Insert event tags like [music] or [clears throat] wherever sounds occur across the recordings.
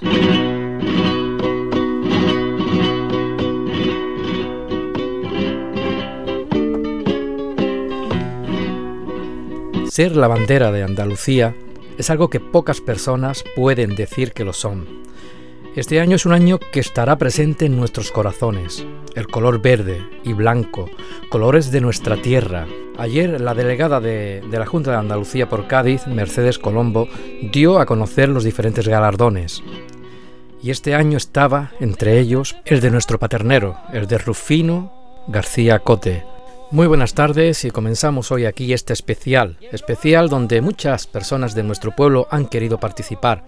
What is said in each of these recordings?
Ser la bandera de Andalucía es algo que pocas personas pueden decir que lo son. Este año es un año que estará presente en nuestros corazones. El color verde y blanco, colores de nuestra tierra. Ayer la delegada de, la Junta de Andalucía por Cádiz, Mercedes Colombo, dio a conocer los diferentes galardones. Y este año estaba, entre ellos, el de nuestro paternero, el de Rufino García Cote, muy buenas tardes y comenzamos hoy aquí este especial, especial donde muchas personas de nuestro pueblo han querido participar.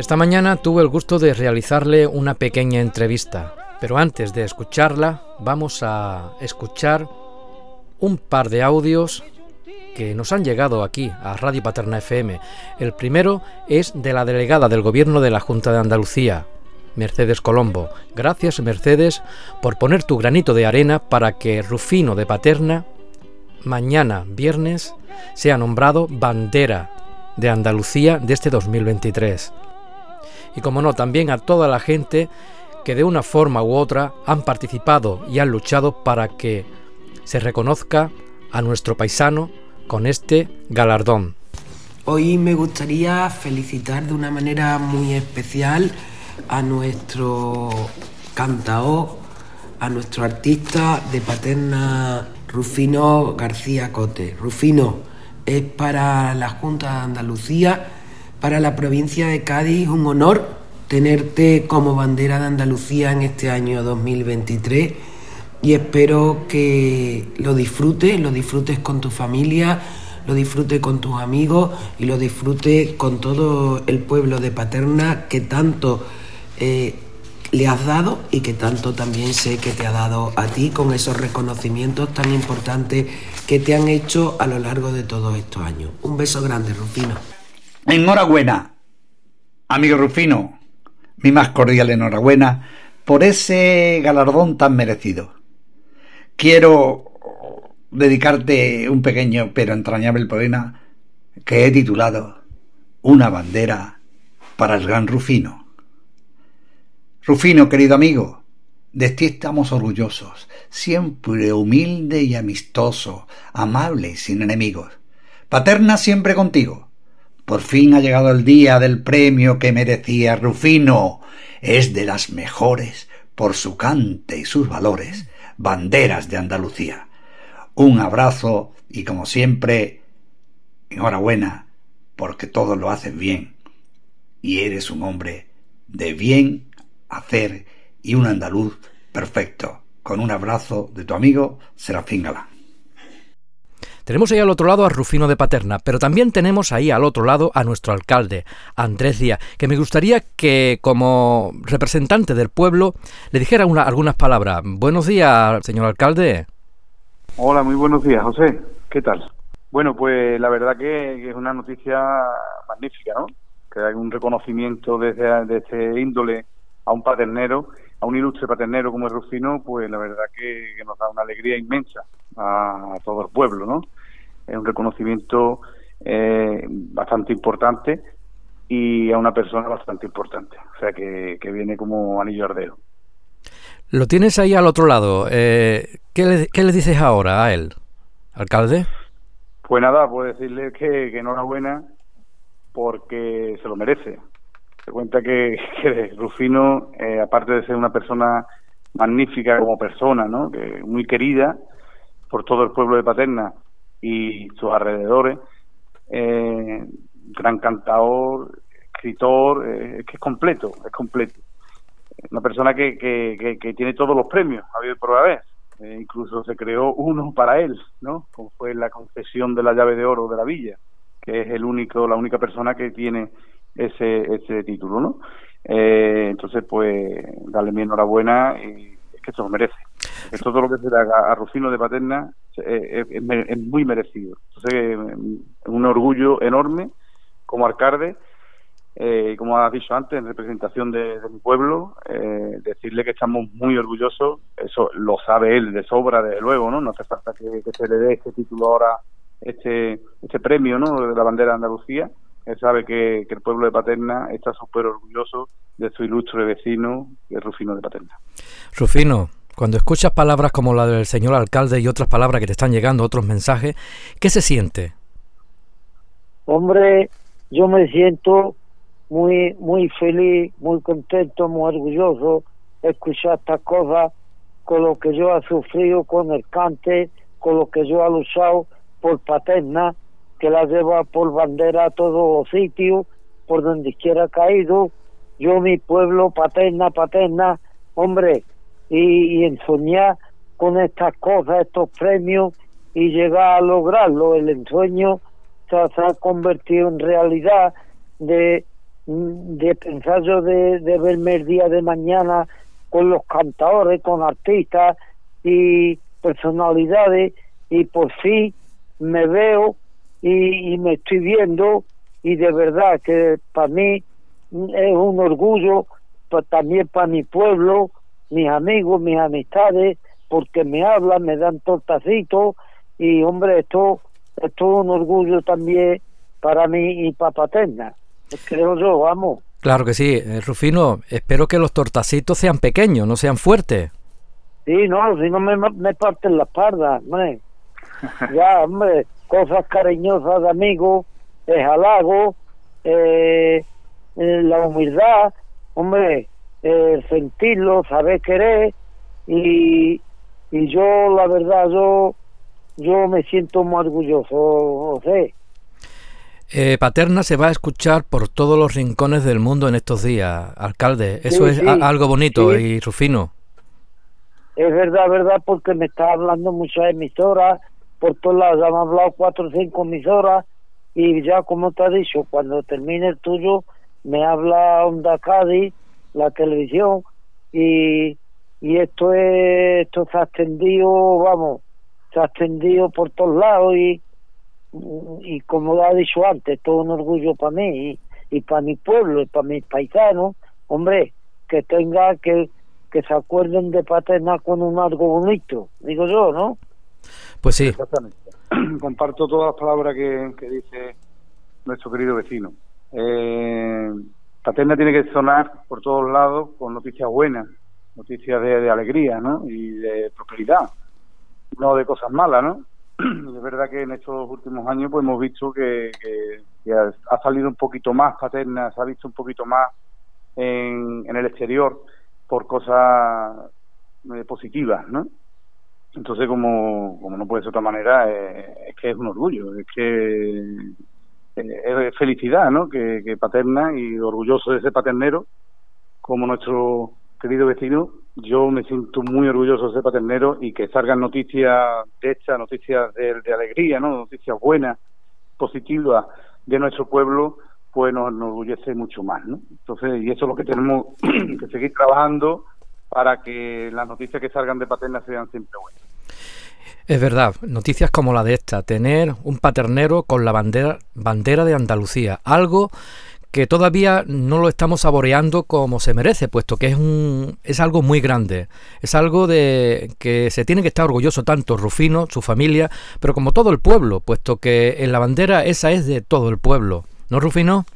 Esta mañana tuve el gusto de realizarle una pequeña entrevista, pero antes de escucharla vamos a escuchar un par de audios que nos han llegado aquí a Radio Paterna FM. El primero es de la delegada del Gobierno de la Junta de Andalucía, Mercedes Colombo. Gracias Mercedes por poner tu granito de arena para que Rufino de Paterna mañana viernes sea nombrado bandera de Andalucía de este 2023. Y como no, también a toda la gente que de una forma u otra han participado y han luchado para que se reconozca a nuestro paisano con este galardón. Hoy me gustaría felicitar de una manera muy especial a nuestro cantao, a nuestro artista de paterna Rufino García Cote. Rufino es para la Junta de Andalucía, para la provincia de Cádiz, un honor tenerte como bandera de Andalucía en este año 2023 y espero que lo disfrutes, lo disfrutes con tu familia, lo disfrutes con tus amigos y lo disfrutes con todo el pueblo de Paterna que tanto eh, le has dado y que tanto también sé que te ha dado a ti con esos reconocimientos tan importantes que te han hecho a lo largo de todos estos años. Un beso grande, Rufino. Enhorabuena, amigo Rufino, mi más cordial enhorabuena por ese galardón tan merecido. Quiero dedicarte un pequeño pero entrañable poema que he titulado Una bandera para el gran Rufino. Rufino, querido amigo, de ti estamos orgullosos, siempre humilde y amistoso, amable y sin enemigos. Paterna siempre contigo. Por fin ha llegado el día del premio que merecía Rufino. Es de las mejores por su cante y sus valores, banderas de Andalucía. Un abrazo y como siempre, enhorabuena, porque todo lo haces bien y eres un hombre de bien hacer y un andaluz perfecto. Con un abrazo de tu amigo Serafín Galán. Tenemos ahí al otro lado a Rufino de Paterna, pero también tenemos ahí al otro lado a nuestro alcalde, Andrés Díaz, que me gustaría que como representante del pueblo le dijera algunas palabras. Buenos días, señor alcalde. Hola, muy buenos días, José. ¿Qué tal? Bueno, pues la verdad que, es una noticia magnífica, ¿no? Que hay un reconocimiento desde, de este índole a un paternero, a un ilustre paternero como es Rufino, pues la verdad que, nos da una alegría inmensa a, todo el pueblo, ¿no? Es un reconocimiento eh, bastante importante y a una persona bastante importante, o sea que, viene como anillo ardero. Lo tienes ahí al otro lado. Eh, ¿qué, le, ¿Qué le dices ahora a él, alcalde? Pues nada, puedo decirle que, que enhorabuena porque se lo merece. Se cuenta que, [laughs] Rufino, eh, aparte de ser una persona magnífica como persona, ¿no? que muy querida por todo el pueblo de Paterna y sus alrededores, eh, gran cantador, escritor, eh, que es completo, es completo. Una persona que, que, que, tiene todos los premios, habido por vez. Eh, incluso se creó uno para él, ¿no? Como fue la concesión de la llave de oro de la villa, que es el único, la única persona que tiene ese, ese título, ¿no? Eh, entonces, pues, darle mi enhorabuena y es que se lo merece. Es todo lo que se le haga a Rufino de Paterna eh, es, muy merecido. Entonces, es un orgullo enorme como alcalde, eh, como has dicho antes, en representación de, mi pueblo, eh, decirle que estamos muy orgullosos, eso lo sabe él de sobra, desde luego, ¿no? No hace falta que, que se le dé este título ahora, este, este premio, ¿no? De la bandera de Andalucía, Él sabe que, el pueblo de Paterna está súper orgulloso de su ilustre vecino, el Rufino de Paterna. Rufino, cuando escuchas palabras como la del señor alcalde y otras palabras que te están llegando, otros mensajes, ¿qué se siente? Hombre, yo me siento muy, muy feliz, muy contento, muy orgulloso de escuchar estas cosas con lo que yo he sufrido con el cante, con lo que yo he luchado por Paterna, que la lleva por bandera a todos los sitios, por donde quiera caído. Yo, mi pueblo, Paterna, Paterna, hombre, y, y soñar con estas cosas, estos premios, y llegar a lograrlo. El ensueño se, ha convertido en realidad de, de pensar yo de, de verme el día de mañana con los cantadores, con artistas y personalidades y por fin me veo y, me estoy viendo y de verdad que para mí es un orgullo también para mi pueblo, mis amigos, mis amistades, porque me hablan, me dan tortacitos y hombre, esto, esto es un orgullo también para mí y para Paterna, creo yo, vamos. Claro que sí, eh, Rufino, espero que los tortacitos sean pequeños, no sean fuertes. Sí, no, si no me, me parten la espalda, hombre. [laughs] ya, hombre, cosas cariñosas de amigos, el halago, eh, eh, la humildad, hombre, sentirlo, saber querer y, y yo, la verdad, yo, yo me siento muy orgulloso, José. Eh, Paterna se va a escuchar por todos los rincones del mundo en estos días, alcalde. Eso es algo bonito y Rufino. Es verdad, verdad, porque me está hablando muchas emisoras, por todos lados, han hablado cuatro o cinco emisoras, y ya como te ha dicho, cuando termine el tuyo, me habla Onda Cádiz, la televisión, y, y esto, es, esto se ha extendido, vamos, se ha extendido por todos lados, y y como lo ha dicho antes, todo un orgullo para mí y, para mi pueblo y para mis paisanos, hombre, que tenga que, que se acuerden de Paterna con un algo bonito, digo yo, ¿no? Pues sí. [clears throat] Comparto todas las palabras que, dice nuestro querido vecino. Eh, Paterna tiene que sonar por todos lados con noticias buenas, noticias de, de alegría, ¿no? Y de prosperidad, no de cosas malas, ¿no? [clears throat] es verdad que en estos últimos años pues hemos visto que, ha, salido un poquito más paterna, se ha visto un poquito más en, el exterior por cosas eh, positivas, ¿no? Entonces, como, como no puede ser de otra manera, eh, es que es un orgullo, es que eh, es felicidad, ¿no? Que, paterna y orgulloso de ser paternero, como nuestro querido vecino, yo me siento muy orgulloso de ser paternero y que salgan noticias de estas, noticias de, alegría, ¿no? noticias buenas, positivas de nuestro pueblo, pues nos, enorgullece mucho más. ¿no? Entonces, y eso es lo que tenemos [clears throat] que seguir trabajando para que las noticias que salgan de Paterna sean siempre buenas. Es verdad, noticias como la de esta, tener un paternero con la bandera, bandera de Andalucía, algo que todavía no lo estamos saboreando como se merece, puesto que es, un, es algo muy grande, es algo de que se tiene que estar orgulloso tanto Rufino, su familia, pero como todo el pueblo, puesto que en la bandera esa es de todo el pueblo, ¿no Rufino?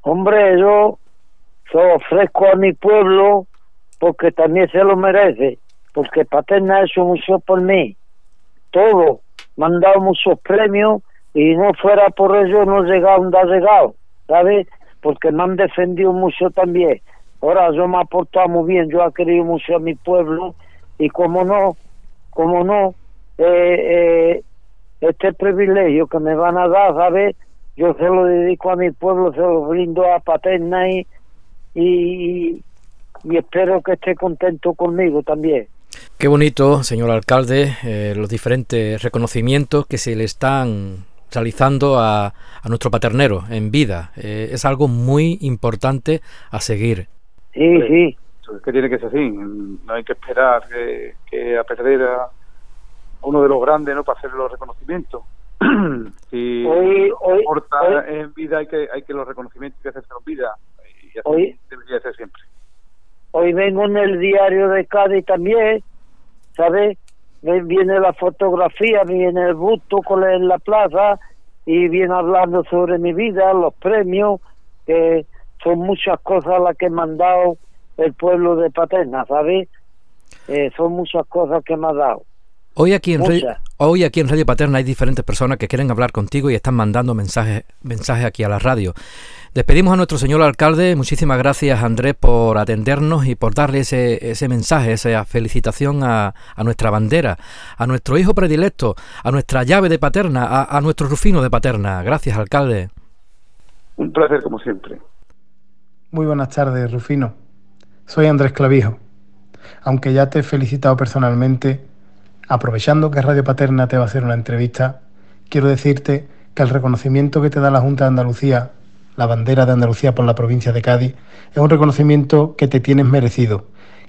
Hombre, yo se ofrezco a mi pueblo porque también se lo merece, porque Paterna ha hecho mucho por mí, todo, me muchos premios y no fuera por ello no llegado donde ha llegado ¿sabes? Porque me han defendido mucho también. Ahora yo me he portado muy bien, yo he querido mucho a mi pueblo y como no, como no, eh, eh, este privilegio que me van a dar, ¿sabes? Yo se lo dedico a mi pueblo, se lo brindo a Paterna y, espero que esté contento conmigo también. Qué bonito, señor alcalde, eh, los diferentes reconocimientos que se le están realizando a, nuestro paternero en vida. Eh, es algo muy importante a seguir. Sí, sí. Es que tiene que ser así. No hay que esperar que, a perder a uno de los grandes no para hacer los reconocimientos. [clears throat] si hoy, hoy, en vida hay que hay que los reconocimientos que hacerse en vida y así debería ser siempre. Hoy vengo en el diario de Cádiz también, ¿sabes? viene la fotografía, viene el busto con en la plaza y viene hablando sobre mi vida, los premios, que son muchas cosas las que me han dado el pueblo de Paterna, ¿sabes? Eh, son muchas cosas que me ha dado. Hoy aquí, en Radio, hoy aquí en Radio Paterna hay diferentes personas que quieren hablar contigo y están mandando mensajes, mensajes aquí a la radio. Despedimos a nuestro señor alcalde. Muchísimas gracias, Andrés, por atendernos y por darle ese, ese mensaje, esa felicitación a, a, nuestra bandera, a nuestro hijo predilecto, a nuestra llave de Paterna, a, a nuestro Rufino de Paterna. Gracias, alcalde. Un placer, como siempre. Muy buenas tardes, Rufino. Soy Andrés Clavijo. Aunque ya te he felicitado personalmente, aprovechando que Radio Paterna te va a hacer una entrevista, quiero decirte que el reconocimiento que te da la Junta de Andalucía, la bandera de Andalucía por la provincia de Cádiz, es un reconocimiento que te tienes merecido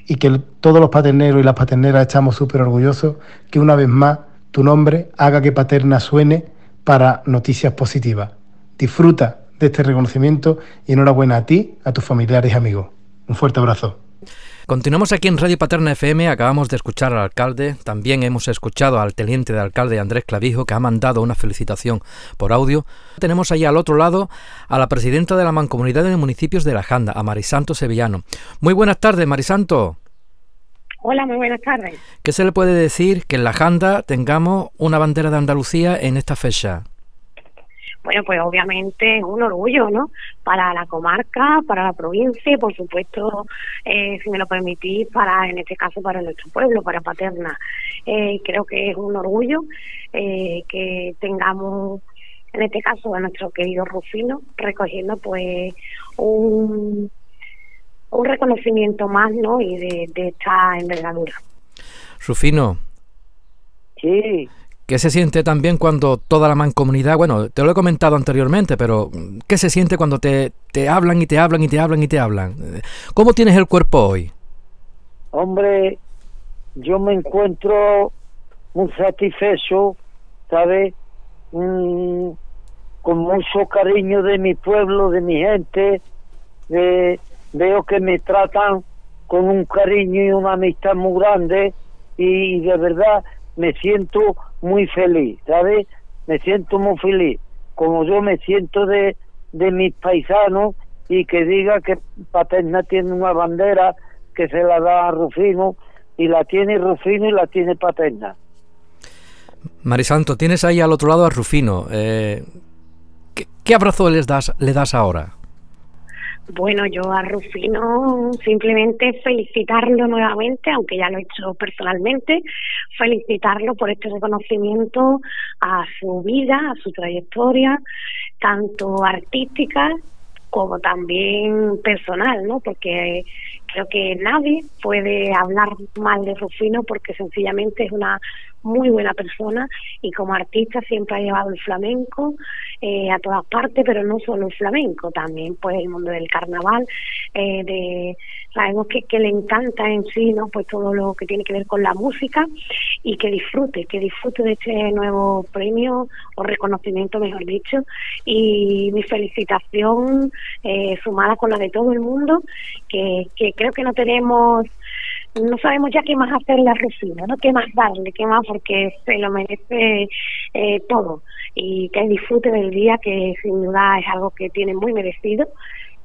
y que todos los paterneros y las paterneras estamos súper orgullosos que una vez más tu nombre haga que Paterna suene para noticias positivas. Disfruta de este reconocimiento y enhorabuena a ti, a tus familiares y amigos. Un fuerte abrazo. Continuamos aquí en Radio Paterna FM, acabamos de escuchar al alcalde, también hemos escuchado al teniente de alcalde Andrés Clavijo que ha mandado una felicitación por audio. Tenemos ahí al otro lado a la presidenta de la Mancomunidad de Municipios de la Janda, a Marisanto Sevillano. Muy buenas tardes, Marisanto. Hola, muy buenas tardes. ¿Qué se le puede decir que en la Janda tengamos una bandera de Andalucía en esta fecha? Bueno, pues obviamente es un orgullo, ¿no? Para la comarca, para la provincia y por supuesto, eh, si me lo permitís, para, en este caso, para nuestro pueblo, para Paterna. Eh, creo que es un orgullo eh, que tengamos, en este caso, a nuestro querido Rufino recogiendo pues un, un reconocimiento más, ¿no? Y de, de esta envergadura. Rufino. Sí. ¿Qué se siente también cuando toda la mancomunidad, bueno, te lo he comentado anteriormente, pero ¿qué se siente cuando te, te hablan y te hablan y te hablan y te hablan? ¿Cómo tienes el cuerpo hoy? Hombre, yo me encuentro muy satisfecho, ¿sabes? Mm, con mucho cariño de mi pueblo, de mi gente, veo que me tratan con un cariño y una amistad muy grande y de verdad me siento muy feliz, ¿sabes? Me siento muy feliz, como yo me siento de, de mis paisanos y que diga que Paterna tiene una bandera que se la da a Rufino y la tiene Rufino y la tiene Paterna. Marisanto, tienes ahí al otro lado a Rufino. Eh, ¿qué, ¿Qué abrazo les das, le das ahora? Bueno, yo a Rufino simplemente felicitarlo nuevamente, aunque ya lo he hecho personalmente, felicitarlo por este reconocimiento a su vida, a su trayectoria, tanto artística como también personal, ¿no? Porque creo que nadie puede hablar mal de Rufino porque sencillamente es una muy buena persona y como artista siempre ha llevado el flamenco eh, a todas partes, pero no solo el flamenco, también pues el mundo del carnaval, eh, de sabemos que, que le encanta en sí, ¿no? Pues todo lo que tiene que ver con la música y que disfrute, que disfrute de este nuevo premio o reconocimiento, mejor dicho, y mi felicitación eh, sumada con la de todo el mundo, que, que creo que no tenemos no sabemos ya qué más hacerle a Rufino, ¿no? ¿Qué más darle? ¿Qué más? Porque se lo merece eh, todo. Y que disfrute del día, que sin duda es algo que tiene muy merecido.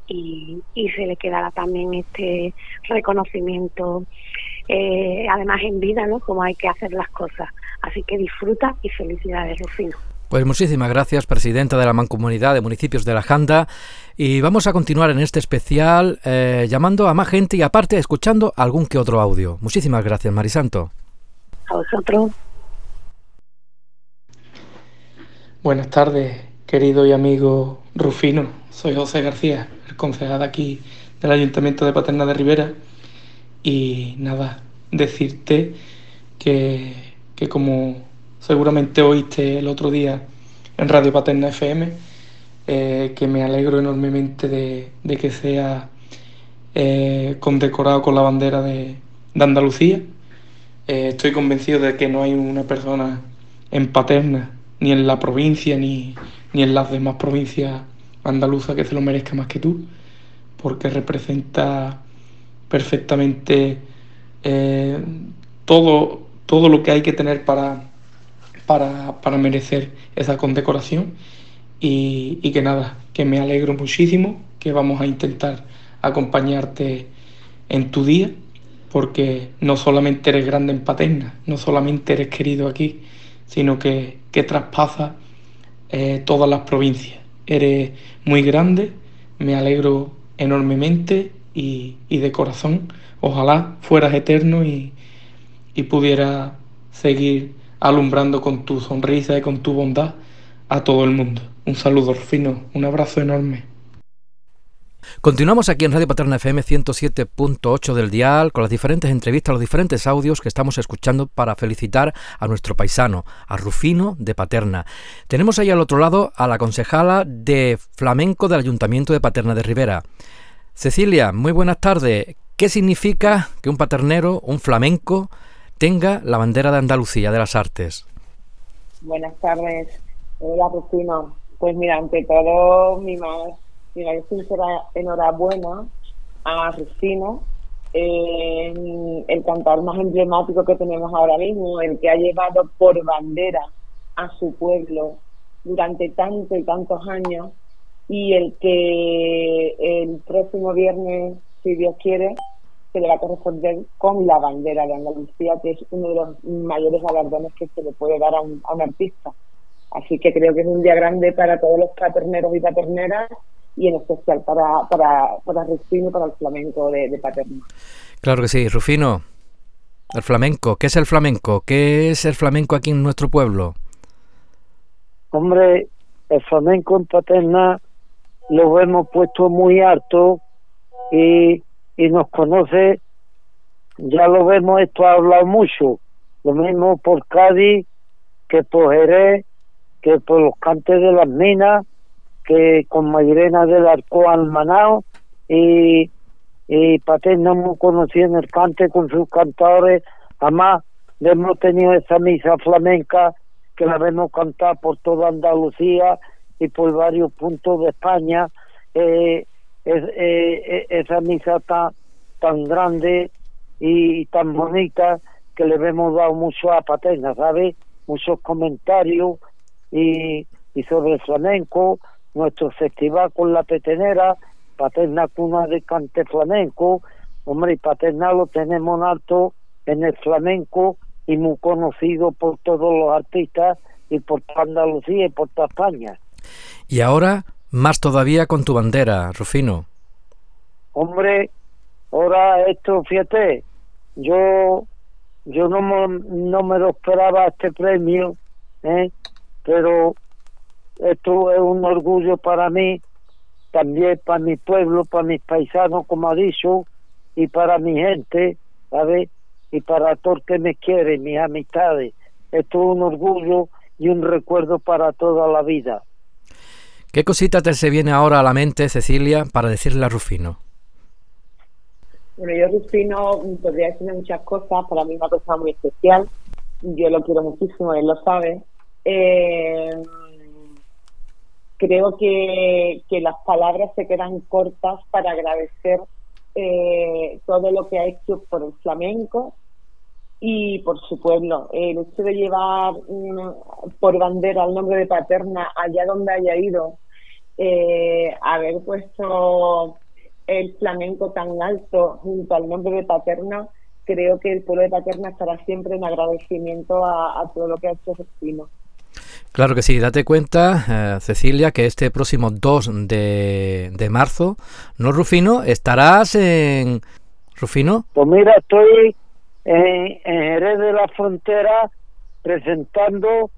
Y, y se le quedará también este reconocimiento, eh, además en vida, ¿no? Como hay que hacer las cosas. Así que disfruta y felicidades, Rufino. Pues muchísimas gracias, presidenta de la Mancomunidad de Municipios de la Janda. Y vamos a continuar en este especial eh, llamando a más gente y aparte escuchando algún que otro audio. Muchísimas gracias, Marisanto. A vosotros. Buenas tardes, querido y amigo Rufino. Soy José García, el concejal aquí del Ayuntamiento de Paterna de Rivera. Y nada, decirte que, que como seguramente oíste el otro día en Radio Paterna FM, eh, que me alegro enormemente de, de que sea eh, condecorado con la bandera de, de Andalucía. Eh, estoy convencido de que no hay una persona en Paterna, ni en la provincia, ni, ni en las demás provincias andaluzas que se lo merezca más que tú, porque representa perfectamente todo, todo lo que hay que tener para, para, para merecer esa condecoración y, que nada, que me alegro muchísimo, que vamos a intentar acompañarte en tu día, porque no solamente eres grande en Paterna, no solamente eres querido aquí, sino que, que traspasa eh, todas las provincias. Eres muy grande, me alegro enormemente y, de corazón. Ojalá fueras eterno y, y pudiera seguir alumbrando con tu sonrisa y con tu bondad a todo el mundo. Un saludo fino, un abrazo enorme. Continuamos aquí en Radio Paterna FM 107.8 del dial con las diferentes entrevistas, los diferentes audios que estamos escuchando para felicitar a nuestro paisano, a Rufino de Paterna. Tenemos ahí al otro lado a la concejala de flamenco del Ayuntamiento de Paterna de Rivera. Cecilia, muy buenas tardes. ¿Qué significa que un paternero, un flamenco, tenga la bandera de Andalucía de las artes? Buenas tardes. Hola, Rufino. Pues mira, ante todo, mi más Mira, yo sincera enhorabuena a Rufino, el cantar más emblemático que tenemos ahora mismo, el que ha llevado por bandera a su pueblo durante tantos y tantos años y el que el próximo viernes, si Dios quiere, se le va a corresponder con la bandera de Andalucía, que es uno de los mayores galardones que se le puede dar a un, a un artista. Así que creo que es un día grande para todos los paterneros y paterneras y en especial para, para, para Rufino y para el flamenco de, de Paterna. Claro que sí, Rufino. El flamenco, ¿qué es el flamenco? ¿Qué es el flamenco aquí en nuestro pueblo? Hombre, el flamenco en Paterna lo hemos puesto muy alto y, y nos conoce, ya lo vemos, esto ha hablado mucho, lo mismo por Cádiz que por Jerez, que por los cantes de las minas, que con Mayrena del Arco Almanao y, y Paterna hemos conocido en el cante con sus cantadores, además hemos tenido esa misa flamenca que la hemos cantado por toda Andalucía y por varios puntos de España, eh, es, eh, esa misa tan, tan grande y, tan bonita que le hemos dado mucho a Paterna, ¿sabes? Muchos comentarios y, y sobre el flamenco, nuestro festival con la petenera, Paterna Cuna de Cante Flamenco, hombre, y Paterna lo tenemos alto en el flamenco y muy conocido por todos los artistas y por toda Andalucía y por toda España. Y ahora, más todavía con tu bandera, Rufino. Hombre, ahora esto, fíjate, yo yo no me, no me lo esperaba este premio, ¿eh? pero esto es un orgullo para mí, también para mi pueblo, para mis paisanos, como ha dicho, y para mi gente, ¿sabes? Y para todos que me quieren, mis amistades. Esto es un orgullo y un recuerdo para toda la vida. ¿Qué cosita te se viene ahora a la mente, Cecilia, para decirle a Rufino? Bueno, yo Rufino podría decirle muchas cosas, para mí es una persona muy especial, yo lo quiero muchísimo, él lo sabe. Eh, creo que, las palabras se quedan cortas para agradecer eh, todo lo que ha hecho por el flamenco y por su pueblo. El hecho de llevar por bandera el nombre de Paterna allá donde haya ido, eh, haber puesto el flamenco tan alto junto al nombre de Paterna, creo que el pueblo de Paterna estará siempre en agradecimiento a, todo lo que ha hecho Rufino. Claro que sí, date cuenta, eh, Cecilia, que este próximo 2 de, de marzo, ¿no, Rufino? ¿Estarás en... Rufino? Pues mira, estoy en, en Jerez de la Frontera presentando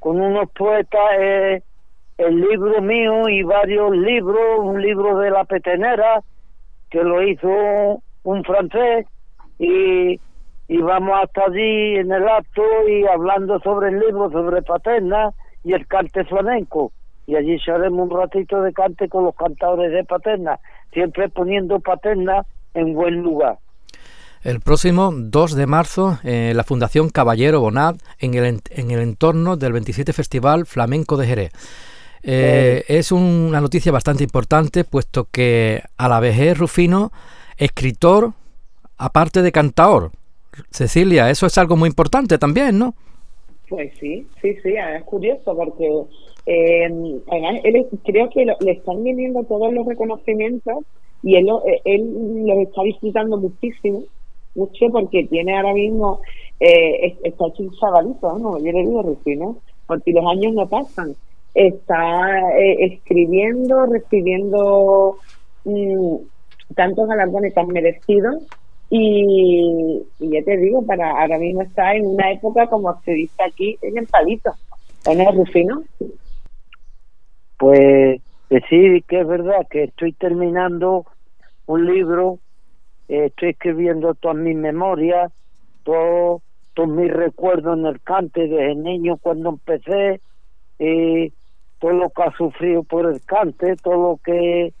con unos poetas eh, el libro mío y varios libros, un libro de la petenera que lo hizo un francés y y vamos hasta allí en el acto y hablando sobre el libro, sobre Paterna y el cante flamenco. Y allí haremos un ratito de cante con los cantadores de Paterna, siempre poniendo Paterna en buen lugar. El próximo 2 de marzo, eh, la Fundación Caballero Bonat, en el, en el entorno del 27 Festival Flamenco de Jerez. Eh, es una noticia bastante importante, puesto que a la vez es Rufino, escritor, aparte de cantador. Cecilia, eso es algo muy importante también, ¿no? Pues sí, sí, sí, es curioso porque eh, él, creo que le están viniendo todos los reconocimientos y él, eh, él los está disfrutando muchísimo, mucho porque tiene ahora mismo, eh, está hecho un chavalito, ¿no? Yo le digo Rufino, porque los años no pasan. Está eh, escribiendo, recibiendo mm, tantos galardones tan merecidos y, ya te digo, para ahora mismo está en una época como se dice aquí, en el palito. ¿En el Rufino? Pues decir que es verdad que estoy terminando un libro, eh, estoy escribiendo todas mis memorias, todos mis recuerdos en el cante desde niño cuando empecé, y todo lo que ha sufrido por el cante, todo lo que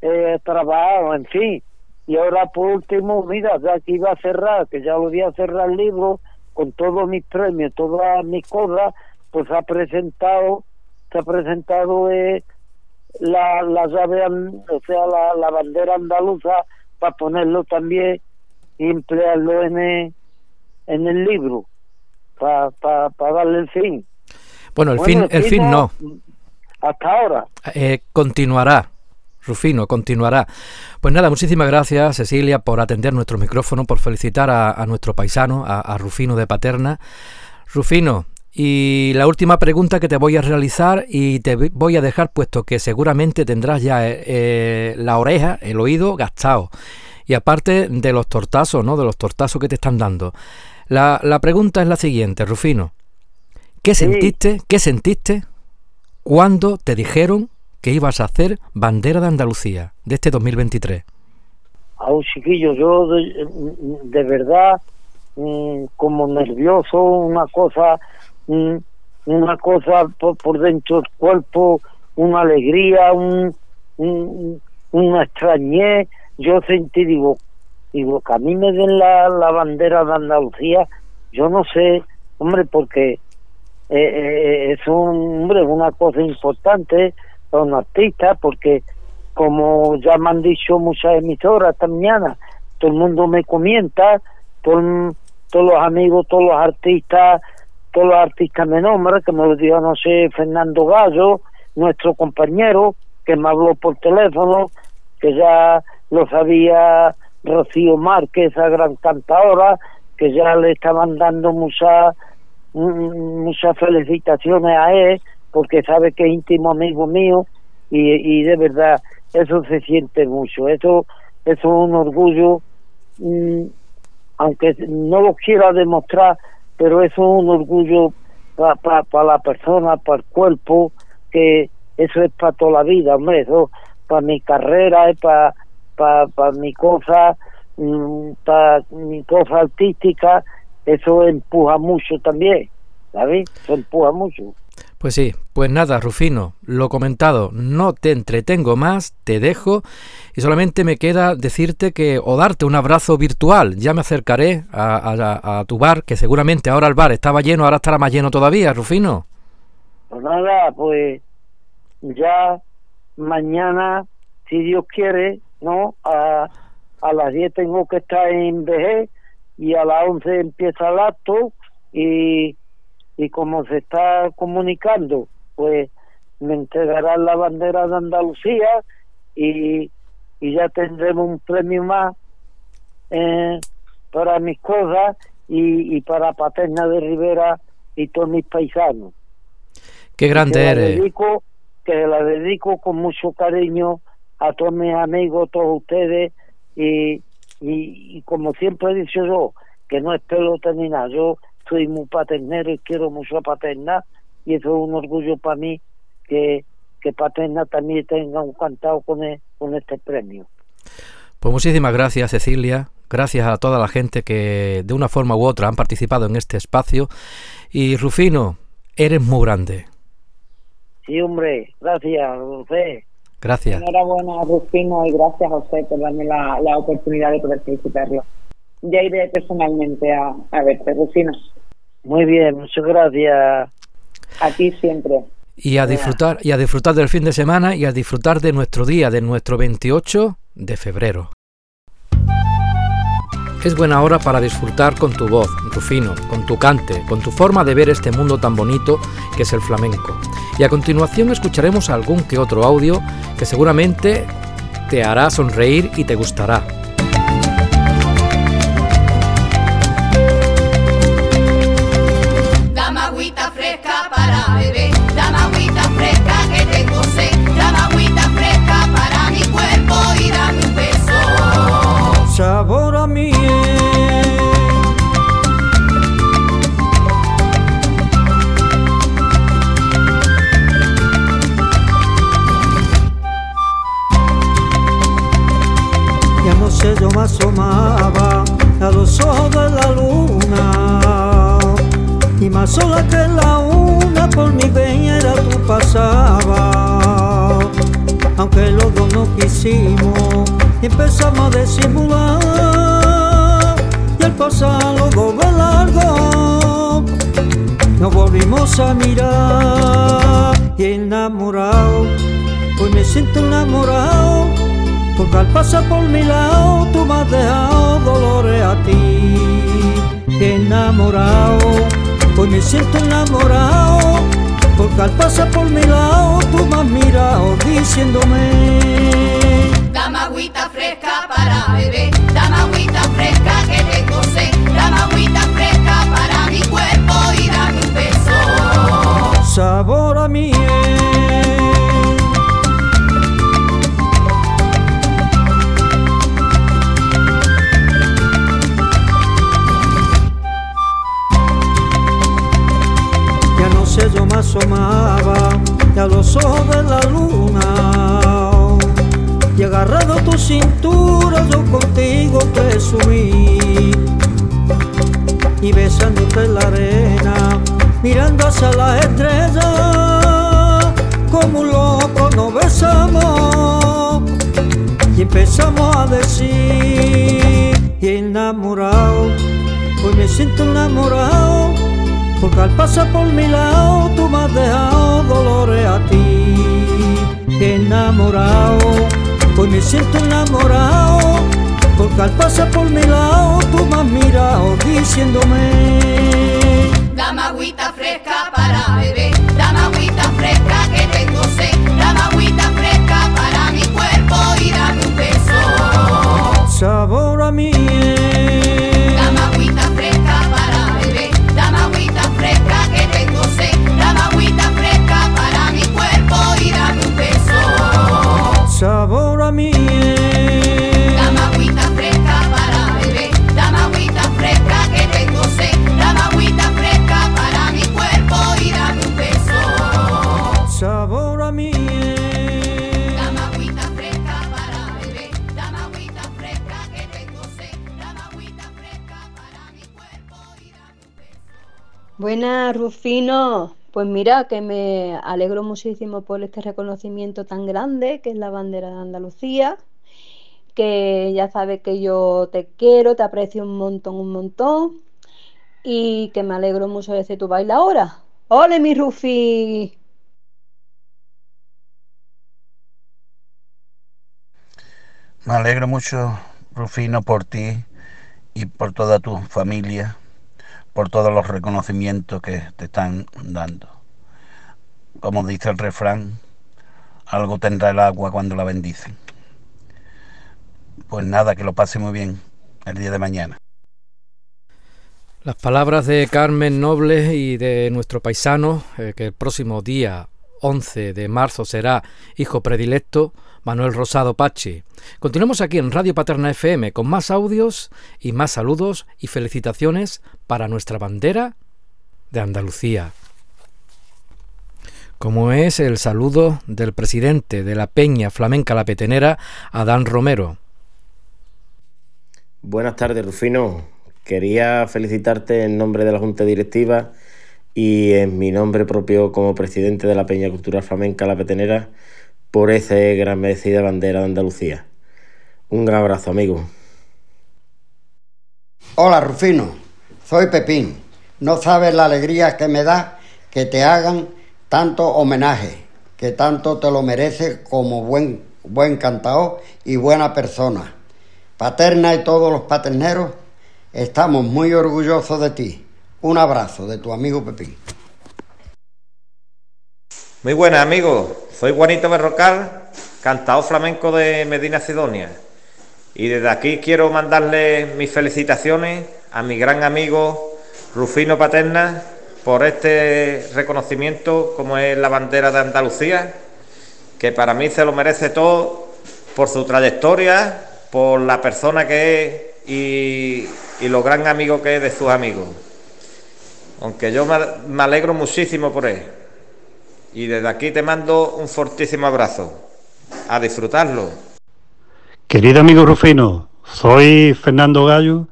he trabajado, en fin. Y ahora por último, mira, ya que iba a cerrar, que ya lo voy a cerrar el libro, con todos mis premios, todas mis cosas, pues ha presentado, se ha presentado eh, la, la llave, o sea, la, la bandera andaluza para ponerlo también y emplearlo en el, en el libro, para para darle el fin. Bueno, el fin, el fin no. Hasta ahora. Eh, continuará. Rufino, continuará. Pues nada, muchísimas gracias Cecilia por atender nuestro micrófono, por felicitar a, nuestro paisano, a, Rufino de Paterna. Rufino, y la última pregunta que te voy a realizar y te voy a dejar puesto que seguramente tendrás ya eh, eh, la oreja, el oído gastado. Y aparte de los tortazos, ¿no? De los tortazos que te están dando. La, pregunta es la siguiente, Rufino. ¿Qué sentiste? ¿Qué sentiste cuando te dijeron que ibas a hacer bandera de Andalucía de este 2023? A un chiquillo, yo de, verdad mm, como nervioso, una cosa una cosa por, dentro del cuerpo, una alegría, un, un, una extrañez. Yo sentí, digo, digo, que a mí me den la, la bandera de Andalucía, yo no sé, hombre, porque eh, eh, es un, hombre, una cosa importante para un artista, porque como ya me han dicho muchas emisoras esta mañana, todo el mundo me comenta, todos los amigos, todos los artistas todos los artistas me nombran, que me lo dijo, no sé, Fernando Gallo, nuestro compañero, que me habló por teléfono, que ya lo sabía Rocío Márquez, esa gran cantadora, que ya le estaban dando muchas muchas felicitaciones a él, porque sabe que es íntimo amigo mío, y, y de verdad, eso se siente mucho, eso, eso es un orgullo, mm, aunque no lo quiera demostrar, pero eso es un orgullo para la persona, para el cuerpo, que eso es para toda la vida, hombre, eso para mi carrera, para, para, mi cosa, mm, para mi cosa artística, eso empuja mucho también, ¿sabes? Eso empuja mucho. Pues sí, pues nada, Rufino, lo comentado, no te entretengo más, te dejo y solamente me queda decirte que o darte un abrazo virtual, ya me acercaré a, tu bar, que seguramente ahora el bar estaba lleno, ahora estará más lleno todavía, Rufino. Pues nada, pues ya mañana, si Dios quiere, ¿no? A, a las 10 tengo que estar en BG y a las 11 empieza el acto y y como se está comunicando, pues me entregarán la bandera de Andalucía y, y ya tendremos un premio más eh, para mis cosas y, y, para Paterna de Rivera y todos mis paisanos. Qué grande que eres. Dedico, que la dedico con mucho cariño a todos mis amigos, todos ustedes y, y, y como siempre he dicho yo, que no es pelota ni nada, yo soy muy paternero y quiero mucho a Paterna y eso es un orgullo para mí que, que Paterna también tenga un cantado con, e, con este premio. Pues muchísimas gracias Cecilia, gracias a toda la gente que de una forma u otra han participado en este espacio y Rufino, eres muy grande. Sí, hombre, gracias, José. Gracias. Enhorabuena, Rufino, y gracias, José, por darme la, la oportunidad de poder felicitarlo. Ya iré personalmente a, a verte, Rufino. Muy bien, muchas gracias. A ti siempre. Y a disfrutar y a disfrutar del fin de semana y a disfrutar de nuestro día, de nuestro 28 de febrero. es buena hora para disfrutar con tu voz, Rufino, con tu cante, con tu forma de ver este mundo tan bonito que es el flamenco. Y a continuación escucharemos algún que otro audio que seguramente te hará sonreír y te gustará. Y empezamos a disimular y al pasar los dos de largo nos volvimos a mirar y enamorado hoy me siento enamorado porque al pasar por mi lado tú me has dejado dolores a ti. Enamorado, hoy me siento enamorado, porque al pasar por mi lado tú me has mirado diciéndome. Sabor a miel siento enamorado porque al pasar por mi lado tú me has dejado dolores a ti. Enamorado, hoy me siento enamorado, porque al pasar por mi lado tú me has mirado diciéndome. Buenas, Rufino. Pues mira, que me alegro muchísimo por este reconocimiento tan grande que es la bandera de Andalucía, que ya sabes que yo te quiero, te aprecio un montón, un montón, y que me alegro mucho de ser tu ahora. ¡Ole, mi Rufi! Me alegro mucho, Rufino, por ti y por toda tu familia por todos los reconocimientos que te están dando. Como dice el refrán, algo tendrá el agua cuando la bendicen. Pues nada, que lo pase muy bien el día de mañana. Las palabras de Carmen Noble y de nuestro paisano, eh, que el próximo día 11 de marzo será hijo predilecto, Manuel Rosado Pachi. Continuamos aquí en Radio Paterna FM con más audios y más saludos y felicitaciones para nuestra bandera de Andalucía. Como es el saludo del presidente de la Peña Flamenca La Petenera, Adán Romero. Buenas tardes, Rufino. Quería felicitarte en nombre de la Junta Directiva y en mi nombre propio como presidente de la Peña Cultural Flamenca La Petenera por esa gran merecida bandera de Andalucía. Un gran abrazo, amigo. Hola, Rufino. Soy Pepín. No sabes la alegría que me da que te hagan tanto homenaje, que tanto te lo mereces como buen, buen cantador y buena persona. Paterna y todos los paterneros Estamos muy orgullosos de ti. Un abrazo de tu amigo Pepín. Muy buenas amigos, soy Juanito Berrocal, cantador flamenco de Medina Sidonia. Y desde aquí quiero mandarle mis felicitaciones a mi gran amigo Rufino Paterna por este reconocimiento como es la bandera de Andalucía, que para mí se lo merece todo por su trayectoria, por la persona que es y, y lo gran amigo que es de sus amigos. Aunque yo me, me alegro muchísimo por él. Y desde aquí te mando un fortísimo abrazo. A disfrutarlo. Querido amigo Rufino, soy Fernando Gallo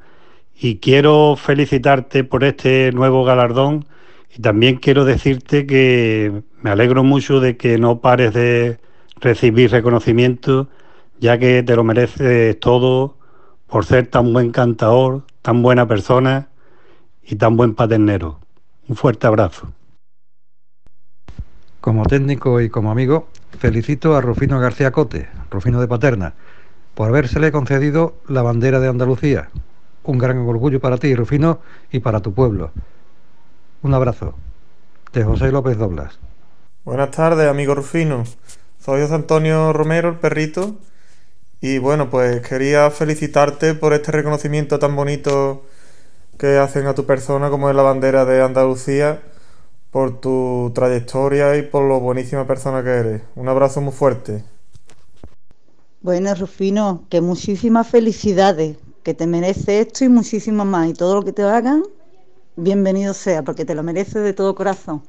y quiero felicitarte por este nuevo galardón y también quiero decirte que me alegro mucho de que no pares de recibir reconocimiento, ya que te lo mereces todo por ser tan buen cantador, tan buena persona y tan buen paternero. Un fuerte abrazo. Como técnico y como amigo, felicito a Rufino García Cote, Rufino de Paterna, por habérsele concedido la bandera de Andalucía. Un gran orgullo para ti, Rufino, y para tu pueblo. Un abrazo. De José López Doblas. Buenas tardes, amigo Rufino. Soy José Antonio Romero, el perrito. Y bueno, pues quería felicitarte por este reconocimiento tan bonito que hacen a tu persona como es la bandera de Andalucía, por tu trayectoria y por lo buenísima persona que eres. Un abrazo muy fuerte. Bueno, Rufino, que muchísimas felicidades, que te merece esto y muchísimo más. Y todo lo que te hagan, bienvenido sea, porque te lo mereces de todo corazón.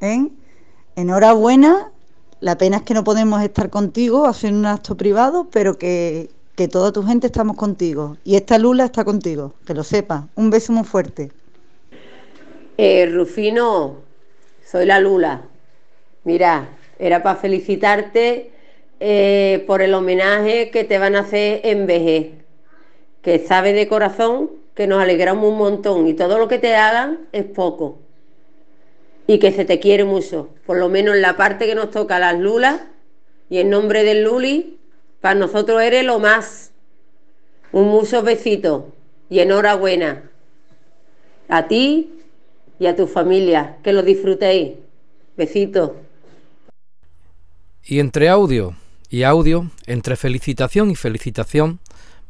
¿eh? Enhorabuena. La pena es que no podemos estar contigo, hacer un acto privado, pero que, que toda tu gente estamos contigo. Y esta Lula está contigo, que lo sepas. Un beso muy fuerte. Eh, Rufino, soy la Lula. Mira, era para felicitarte eh, por el homenaje que te van a hacer en vejez. Que sabe de corazón que nos alegramos un montón y todo lo que te hagan es poco. Y que se te quiere mucho, por lo menos en la parte que nos toca las Lulas y en nombre del Luli, para nosotros eres lo más. Un mucho besito y enhorabuena a ti y a tu familia. Que lo disfrutéis. Besitos. Y entre audio y audio, entre felicitación y felicitación,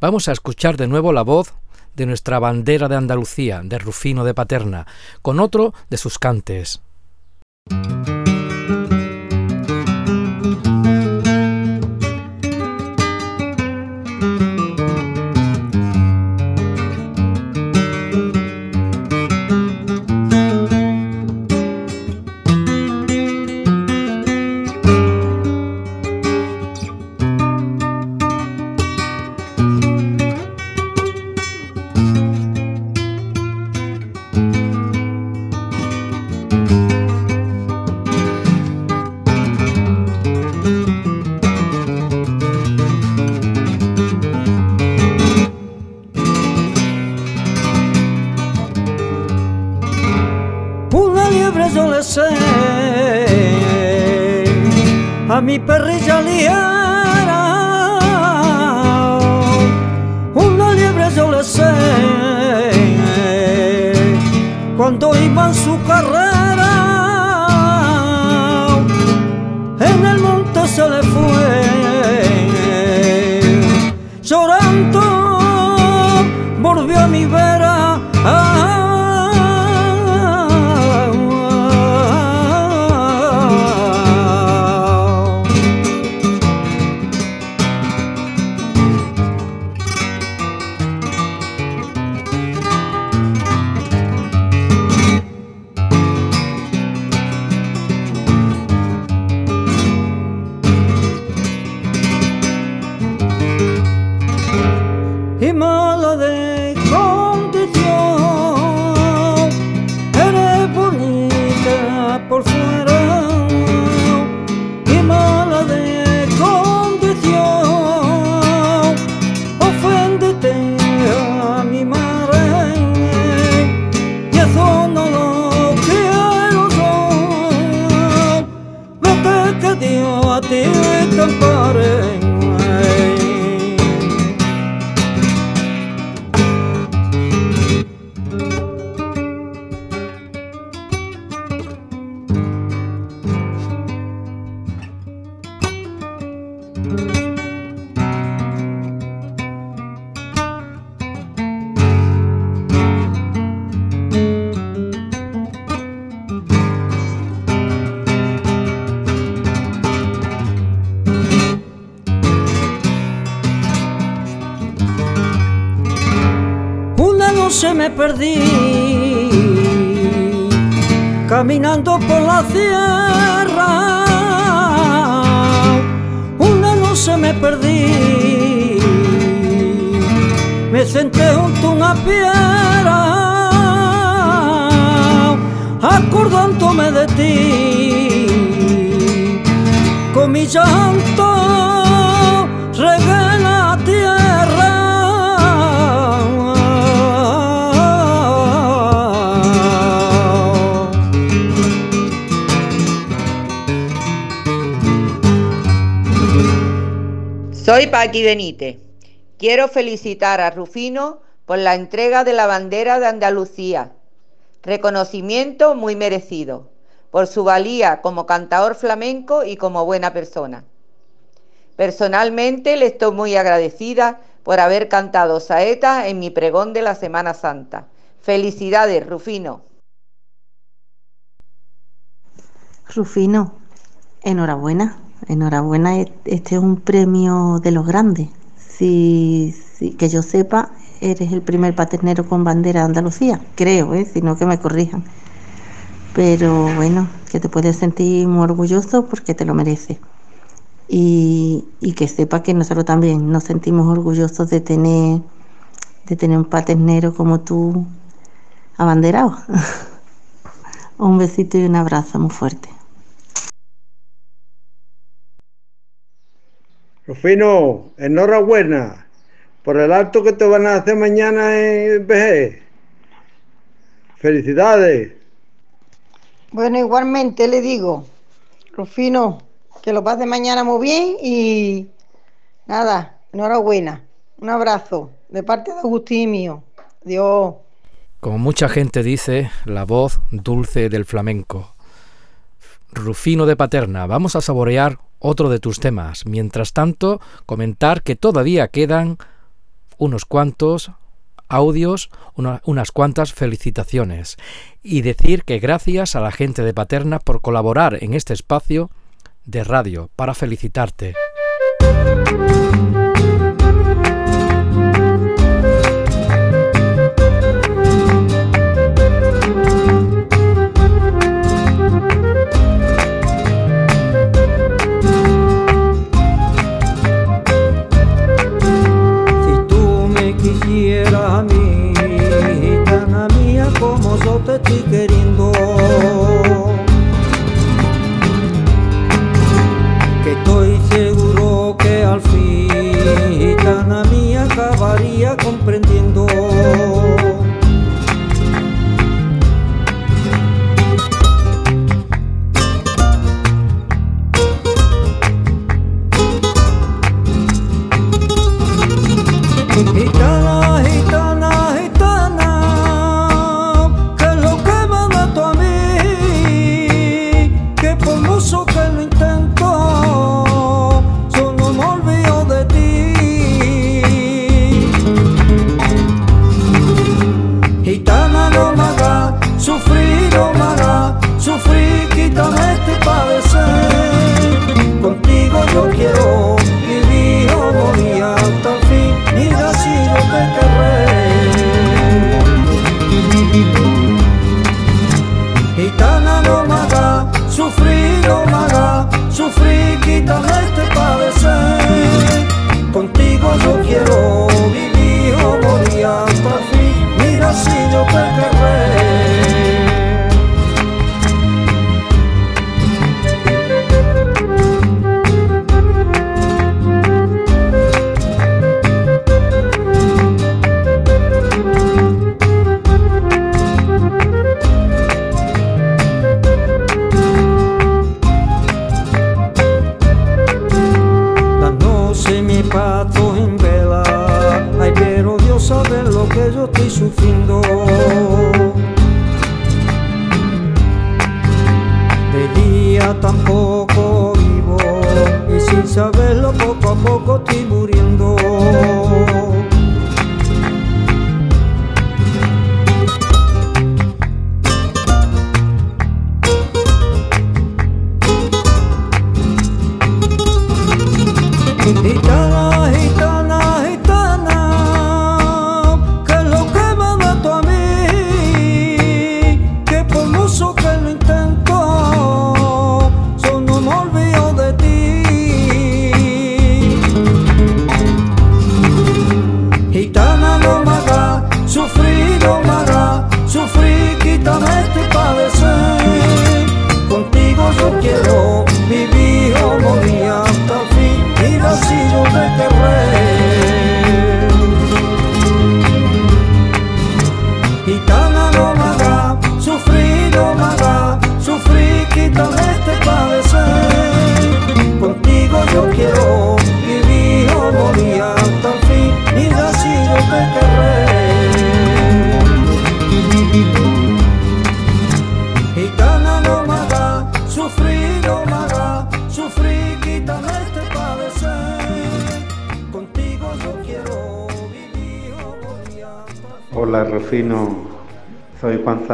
vamos a escuchar de nuevo la voz de nuestra bandera de Andalucía, de Rufino de Paterna, con otro de sus cantes. Mi perrilla y mala de caminando por la sierra. Una noche me perdí, me senté junto a una piedra, acordándome de ti, con mi llanto Paqui Benítez. Quiero felicitar a Rufino por la entrega de la bandera de Andalucía. Reconocimiento muy merecido por su valía como cantador flamenco y como buena persona. Personalmente le estoy muy agradecida por haber cantado saeta en mi pregón de la Semana Santa. Felicidades, Rufino. Rufino, enhorabuena, enhorabuena, e- este es un premio de los grandes. Si, si- que yo sepa, eres el primer paternero con bandera de Andalucía, creo, ¿eh? si no que me corrijan. Pero bueno, que te puedes sentir muy orgulloso porque te lo mereces. Y, y que sepa que nosotros también nos sentimos orgullosos de tener, de tener un paternero como tú abanderado. [laughs] un besito y un abrazo muy fuerte. Rufino, enhorabuena por el acto que te van a hacer mañana en BG. Felicidades. Bueno, igualmente le digo, Rufino, que lo pase mañana muy bien y nada, enhorabuena. Un abrazo de parte de Agustín y mío. Dios. Como mucha gente dice, la voz dulce del flamenco. Rufino de Paterna, vamos a saborear otro de tus temas. Mientras tanto, comentar que todavía quedan unos cuantos audios, una- unas cuantas felicitaciones. Y decir que gracias a la gente de Paterna por colaborar en este espacio de radio para felicitarte.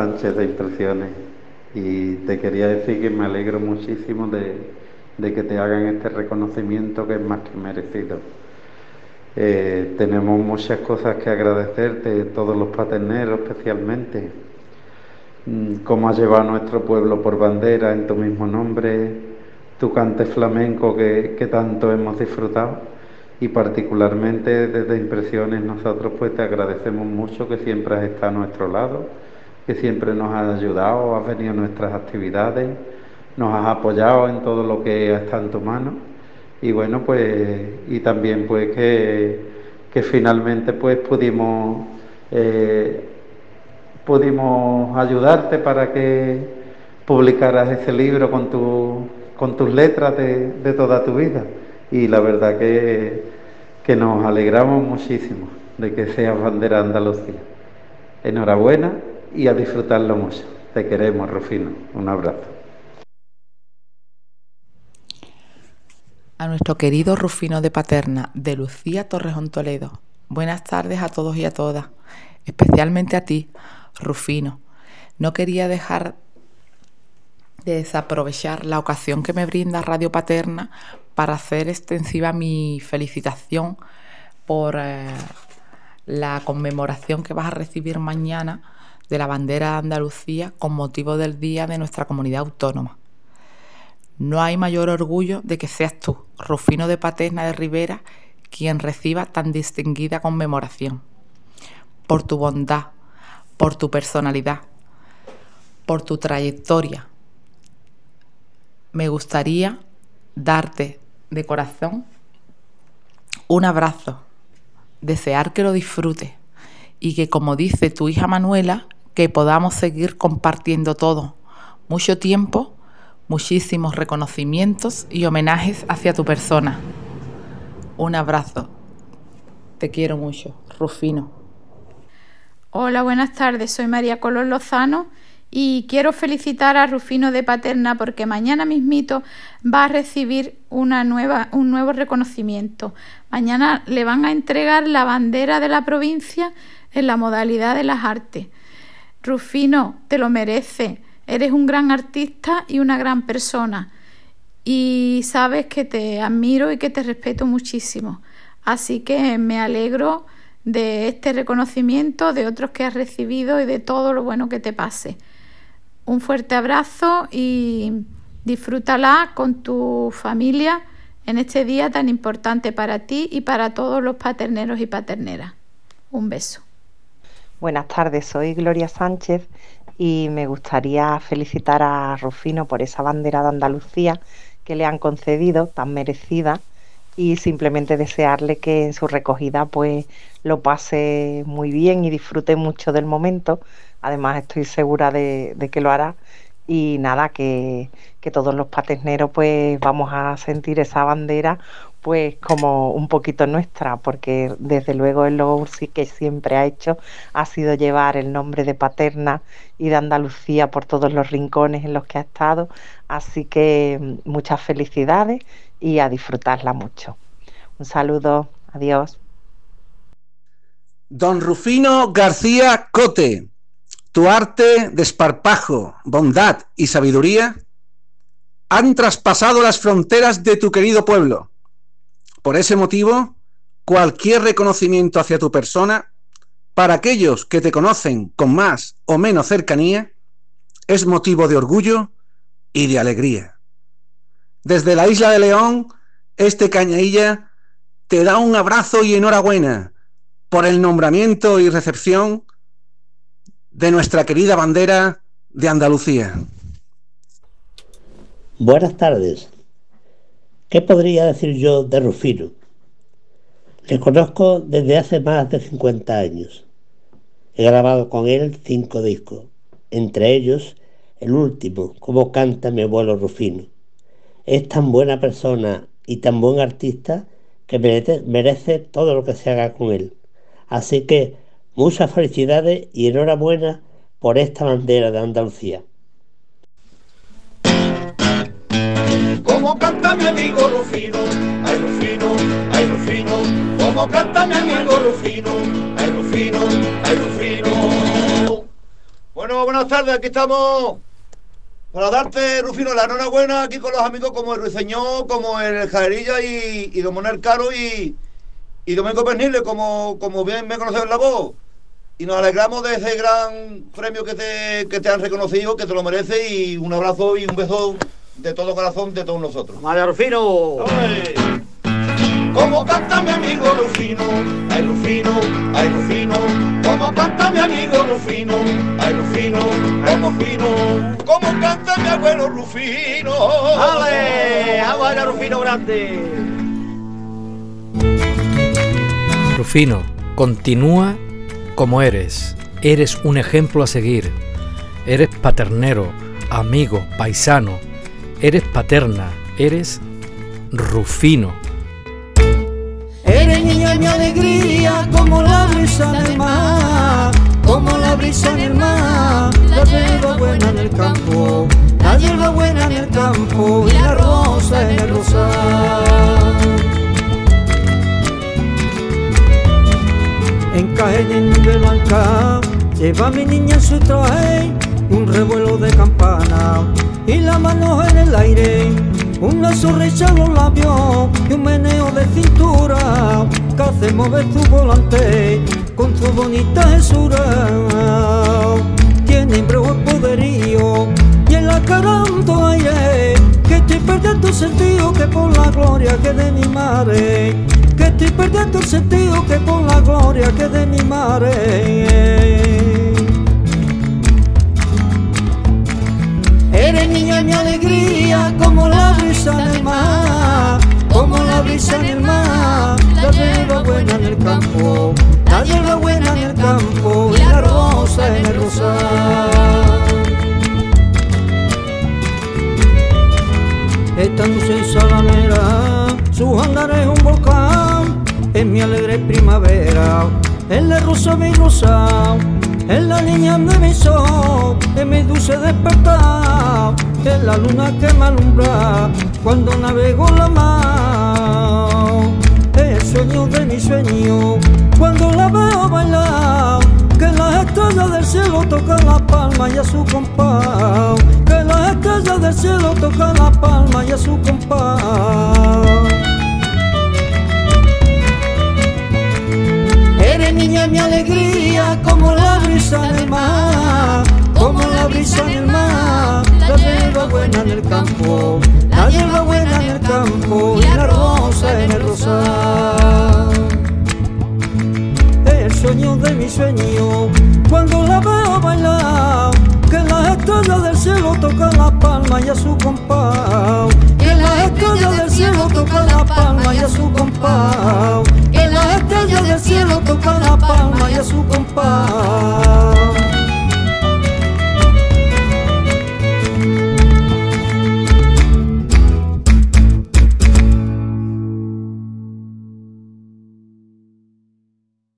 Sánchez de Impresiones. Y te quería decir que me alegro muchísimo de, que te hagan este reconocimiento que es más que merecido. Eh, tenemos muchas cosas que agradecerte, todos los paterneros especialmente, mm, cómo has llevado a nuestro pueblo por bandera en tu mismo nombre, tu cante flamenco que, que tanto hemos disfrutado. Y particularmente desde Impresiones nosotros pues te agradecemos mucho que siempre has estado a nuestro lado, que siempre nos has ayudado, has venido a nuestras actividades, nos has apoyado en todo lo que está en tu mano y bueno pues y también pues que, que finalmente pues pudimos eh, pudimos ayudarte para que publicaras ese libro con tu, con tus letras de, de toda tu vida y la verdad que, que nos alegramos muchísimo de que seas bandera Andalucía. Enhorabuena y a disfrutarlo mucho. Te queremos, Rufino. Un abrazo. A nuestro querido Rufino de Paterna, de Lucía Torrejón Toledo. Buenas tardes a todos y a todas, especialmente a ti, Rufino. No quería dejar de desaprovechar la ocasión que me brinda Radio Paterna para hacer extensiva mi felicitación por eh, la conmemoración que vas a recibir mañana de la bandera de Andalucía con motivo del Día de nuestra comunidad autónoma. No hay mayor orgullo de que seas tú, Rufino de Paterna de Rivera, quien reciba tan distinguida conmemoración. Por tu bondad, por tu personalidad, por tu trayectoria. Me gustaría darte de corazón un abrazo, desear que lo disfrutes y que como dice tu hija Manuela, que podamos seguir compartiendo todo, mucho tiempo, muchísimos reconocimientos y homenajes hacia tu persona. Un abrazo. Te quiero mucho, Rufino. Hola, buenas tardes. Soy María Colón Lozano y quiero felicitar a Rufino de Paterna porque mañana mismito va a recibir una nueva, un nuevo reconocimiento. Mañana le van a entregar la bandera de la provincia en la modalidad de las artes. Rufino, te lo merece. Eres un gran artista y una gran persona. Y sabes que te admiro y que te respeto muchísimo. Así que me alegro de este reconocimiento, de otros que has recibido y de todo lo bueno que te pase. Un fuerte abrazo y disfrútala con tu familia en este día tan importante para ti y para todos los paterneros y paterneras. Un beso. Buenas tardes, soy Gloria Sánchez y me gustaría felicitar a Rufino por esa bandera de Andalucía que le han concedido, tan merecida, y simplemente desearle que en su recogida pues lo pase muy bien y disfrute mucho del momento. Además estoy segura de, que lo hará y nada, que, todos los patesneros pues vamos a sentir esa bandera pues como un poquito nuestra, porque desde luego el sí que siempre ha hecho ha sido llevar el nombre de Paterna y de Andalucía por todos los rincones en los que ha estado. Así que mm, muchas felicidades y a disfrutarla mucho. Un saludo, adiós. Don Rufino García Cote, tu arte, desparpajo, bondad y sabiduría han traspasado las fronteras de tu querido pueblo. Por ese motivo, cualquier reconocimiento hacia tu persona, para aquellos que te conocen con más o menos cercanía, es motivo de orgullo y de alegría. Desde la isla de León, este Cañailla te da un abrazo y enhorabuena por el nombramiento y recepción de nuestra querida bandera de Andalucía. Buenas tardes. ¿Qué podría decir yo de Rufino? Le conozco desde hace más de 50 años. He grabado con él cinco discos, entre ellos el último, Cómo canta mi abuelo Rufino. Es tan buena persona y tan buen artista que merece, merece todo lo que se haga con él. Así que muchas felicidades y enhorabuena por esta bandera de Andalucía. Como canta mi amigo Rufino, ay Rufino, ay Rufino, como canta mi amigo Rufino, ay Rufino, ay Rufino. Bueno, buenas tardes, aquí estamos para darte, Rufino, la enhorabuena aquí con los amigos como el Ruiseñor, como el Jaerilla y, y Don Manuel Caro y, y Domingo Pernile, como, como bien me conocen la voz. Y nos alegramos de ese gran premio que te, que te han reconocido, que te lo merece y un abrazo y un beso de todo corazón de todos nosotros. María Rufino. Como canta mi amigo Rufino, ay Rufino, ay Rufino, como canta mi amigo Rufino, ay Rufino, ay Rufino, como canta mi abuelo Rufino. ¡Ale! ¡Abuelo Rufino grande! Rufino, continúa como eres. Eres un ejemplo a seguir. Eres paternero, amigo, paisano. Eres paterna. Eres Rufino. Eres niña mi alegría, como la brisa en el mar, como la brisa en el mar, la hierba buena en el campo, la hierba buena en el campo y la rosa en el rosal. De nube blanca, lleva mi niña en su traje, un revuelo de campana y la mano en el aire, una sonrisa en los labios y un meneo de cintura que hace mover tu volante con su bonita hesura. Tiene el poderío y en la cara un aire que estoy perdiendo el sentido que por la gloria que de mi madre que estoy perdiendo el sentido que por la gloria que de mi madre Eres niña mi alegría, como la brisa en el mar, como la brisa en el mar, la hierba buena en el campo, la hierba buena en el campo y la rosa en el rosal. Esta en Salamera, su andar es un volcán, en mi alegre primavera, en la rosa mi rosa, en la niña de mi sol, en mi dulce despertar, en la luna que me alumbra cuando navego la mar. El sueño de mi sueño, cuando la veo bailar, que las estrellas del cielo tocan la palma y a su compás, que las estrellas del cielo tocan la palma y a su compás. Niña mi alegría, como la brisa en el mar, como la brisa en el mar, la hierba buena en el campo, la hierba buena en el campo y la rosa en el rosal. El sueño de mi sueño, cuando la veo bailar, que las estrellas del cielo tocan la palma y a su compás, que las estrellas del cielo tocan la palma y a su compás, que las estrellas del cielo tocan la palma y a su compás.